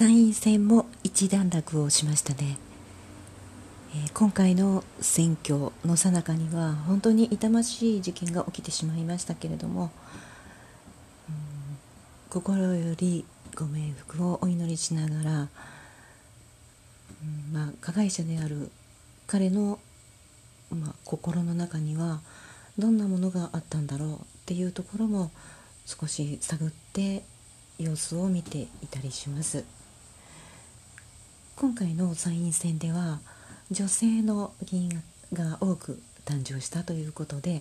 参院選も一段落をしましたね、えー、今回の選挙の最中には本当に痛ましい事件が起きてしまいましたけれども、心よりご冥福をお祈りしながら、まあ、加害者である彼の、まあ、心の中にはどんなものがあったんだろうっていうところも少し探って様子を見ていたりします。今回の参院選では女性の議員が多く誕生したということで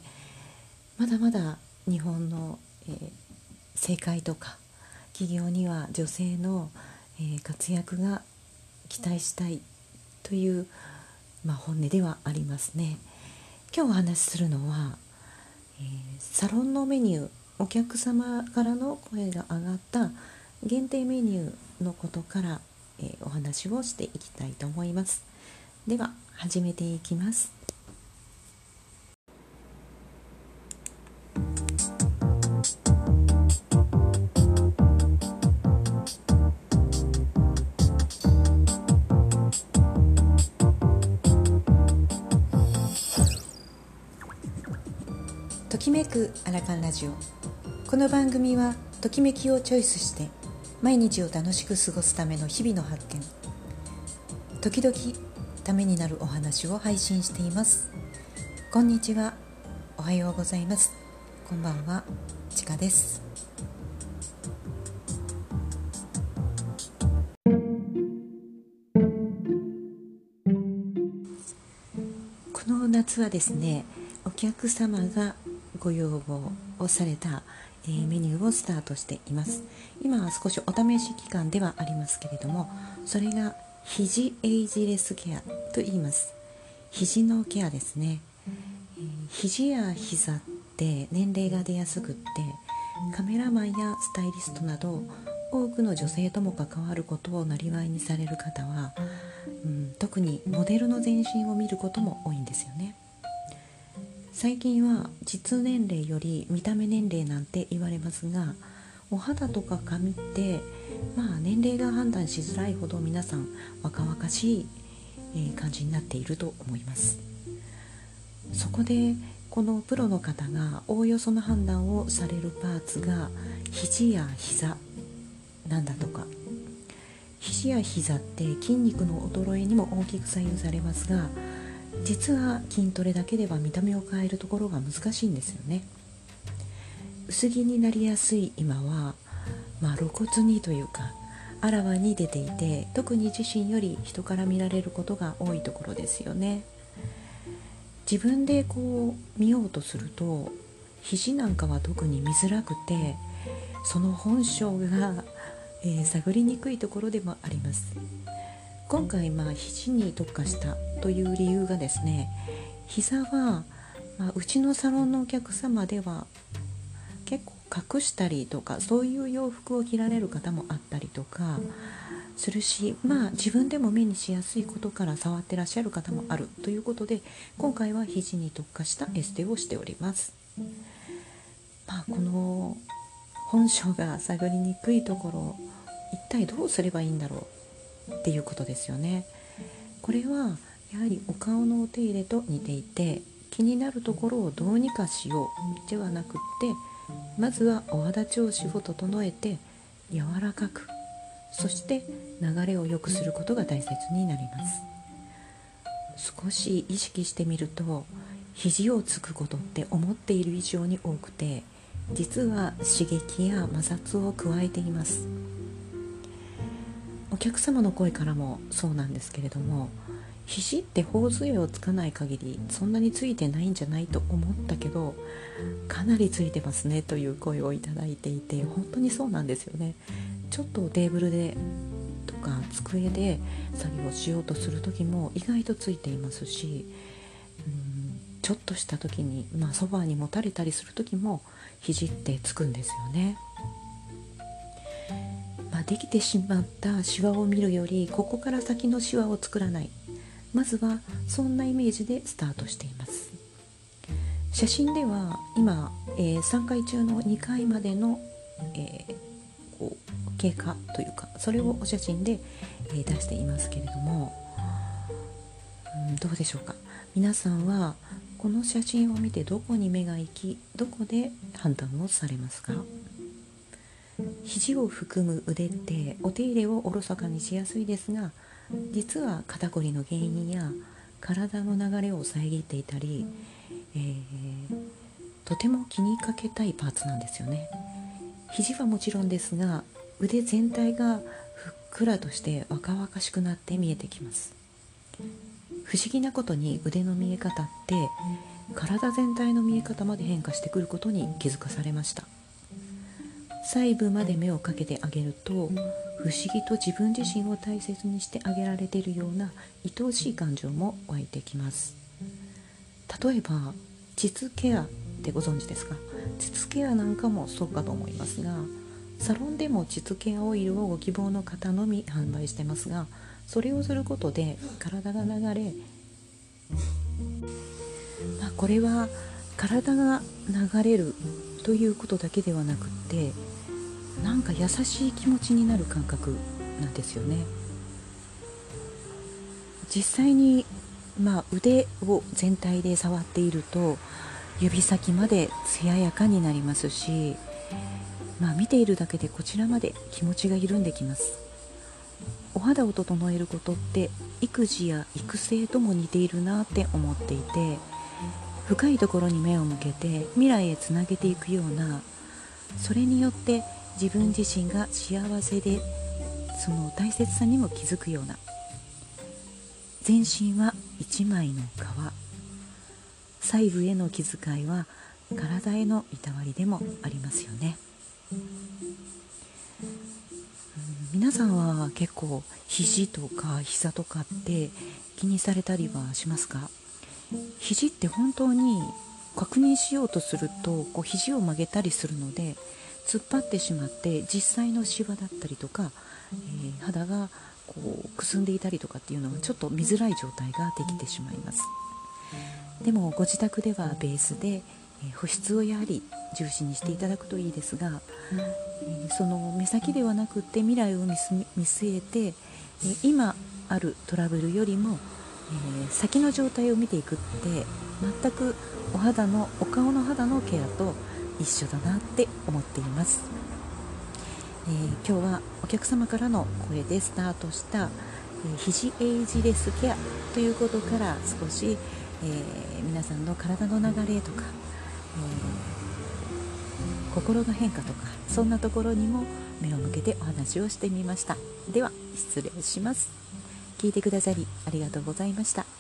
まだまだ日本の、えー、政界とか企業には女性の、えー、活躍が期待したいという、まあ、本音ではありますね。今日お話しするのは、えー、サロンのメニューお客様からの声が上がった限定メニューのことから、えー、お話をしていきたいと思います。では始めていきます。ときめくアラカンラジオ。この番組はときめきをチョイスして毎日を楽しく過ごすための日々の発見。時々ためになるお話を配信しています。こんにちは。おはようございます。こんばんは。ちかです。この夏はですねお客様がご要望をされたえー、メニューをスタートしています。今は少しお試し期間ではありますけれどもそれが肘エイジレスケアと言います。肘のケアですね、えー、肘や膝って年齢が出やすくってカメラマンやスタイリストなど多くの女性とも関わることをなりわいにされる方は、うん、特にモデルの全身を見ることも多いんですよね。最近は実年齢より見た目年齢なんて言われますがお肌とか髪ってまあ年齢が判断しづらいほど皆さん若々しい、感じになっていると思います。そこでこのプロの方がおおよその判断をされるパーツが肘や膝なんだとか。肘や膝って筋肉の衰えにも大きく左右されますが実は筋トレだけでは見た目を変えるところが難しいんですよね。薄着になりやすい今は、まあ、露骨にというかあらわに出ていて特に自身より人から見られることが多いところですよね。自分でこう見ようとすると肘なんかは特に見づらくてその本性が、えー、探りにくいところでもあります。今回まあ肘に特化したという理由がですね膝は、まあ、うちのサロンのお客様では結構隠したりとかそういう洋服を着られる方もあったりとかするしまあ自分でも目にしやすいことから触ってらっしゃる方もあるということで今回は肘に特化したエステをしております。まあ、この本性が探りにくいところ一体どうすればいいんだろうっていうことですよね。これはやはりお顔のお手入れと似ていて気になるところをどうにかしようではなくってまずはお肌調子を整えて柔らかくそして流れを良くすることが大切になります。少し意識してみると肘をつくことって思っている以上に多くて実は刺激や摩擦を加えています。お客様の声からもそうなんですけれども肘って頬杖をつかない限りそんなについてないんじゃないと思ったけどかなりついてますねという声をいただいていて本当にそうなんですよね。ちょっとテーブルでとか机で作業しようとする時も意外とついていますしうんちょっとした時にまあそばにもたれたりする時も肘ってつくんですよね。まあ、できてしまったシワを見るよりここから先のシワを作らない。まずはそんなイメージでスタートしています。写真では今、えー、3回中の2回までの、えー、こう経過というかそれをお写真で、え出していますけれども、うん、どうでしょうか？皆さんはこの写真を見てどこに目が行きどこで判断をされますか？肘を含む腕ってお手入れをおろそかにしやすいですが実は肩こりの原因や体の流れを遮っていたり、えー、とても気にかけたいパーツなんですよね。肘はもちろんですが腕全体がふっくらとして若々しくなって見えてきます。不思議なことに腕の見え方って体全体の見え方まで変化してくることに気づかされました。細部まで目をかけてあげると不思議と自分自身を大切にしてあげられているような愛おしい感情も湧いてきます。例えば膣ケアってご存知ですか？膣ケアなんかもそうかと思いますがサロンでも膣ケアオイルをご希望の方のみ販売してますがそれをすることで体が流れ、まあ、これは体が流れるということだけではなくってなんか優しい気持ちになる感覚なんですよね。実際に、まあ、腕を全体で触っていると指先まで艶やかになりますし、まあ、見ているだけでこちらまで気持ちが緩んできます。お肌を整えることって育児や育成とも似ているなって思っていて深いところに目を向けて未来へつなげていくようなそれによって自分自身が幸せでその大切さにも気づくような。全身は一枚の皮細部への気遣いは体へのいたわりでもありますよね。皆さんは結構肘とか膝とかって気にされたりはしますか？肘って本当に確認しようとするとこう肘を曲げたりするので突っ張ってしまって実際のシワだったりとか、えー、肌がこうくすんでいたりとかっていうのはちょっと見づらい状態ができてしまいます。でもご自宅ではベースで保湿をやはり重視にしていただくといいですが、えその目先ではなくって未来を見据えて、え今あるトラブルよりも、え先の状態を見ていくって全くお肌のお顔の肌のケアと一緒だなって思っています、えー、今日はお客様からの声でスタートした、えー、肘エイジレスケアということから少し、えー、皆さんの体の流れとかえ心の変化とかそんなところにも目を向けてお話をしてみました。では失礼します。聞いてくださりありがとうございました。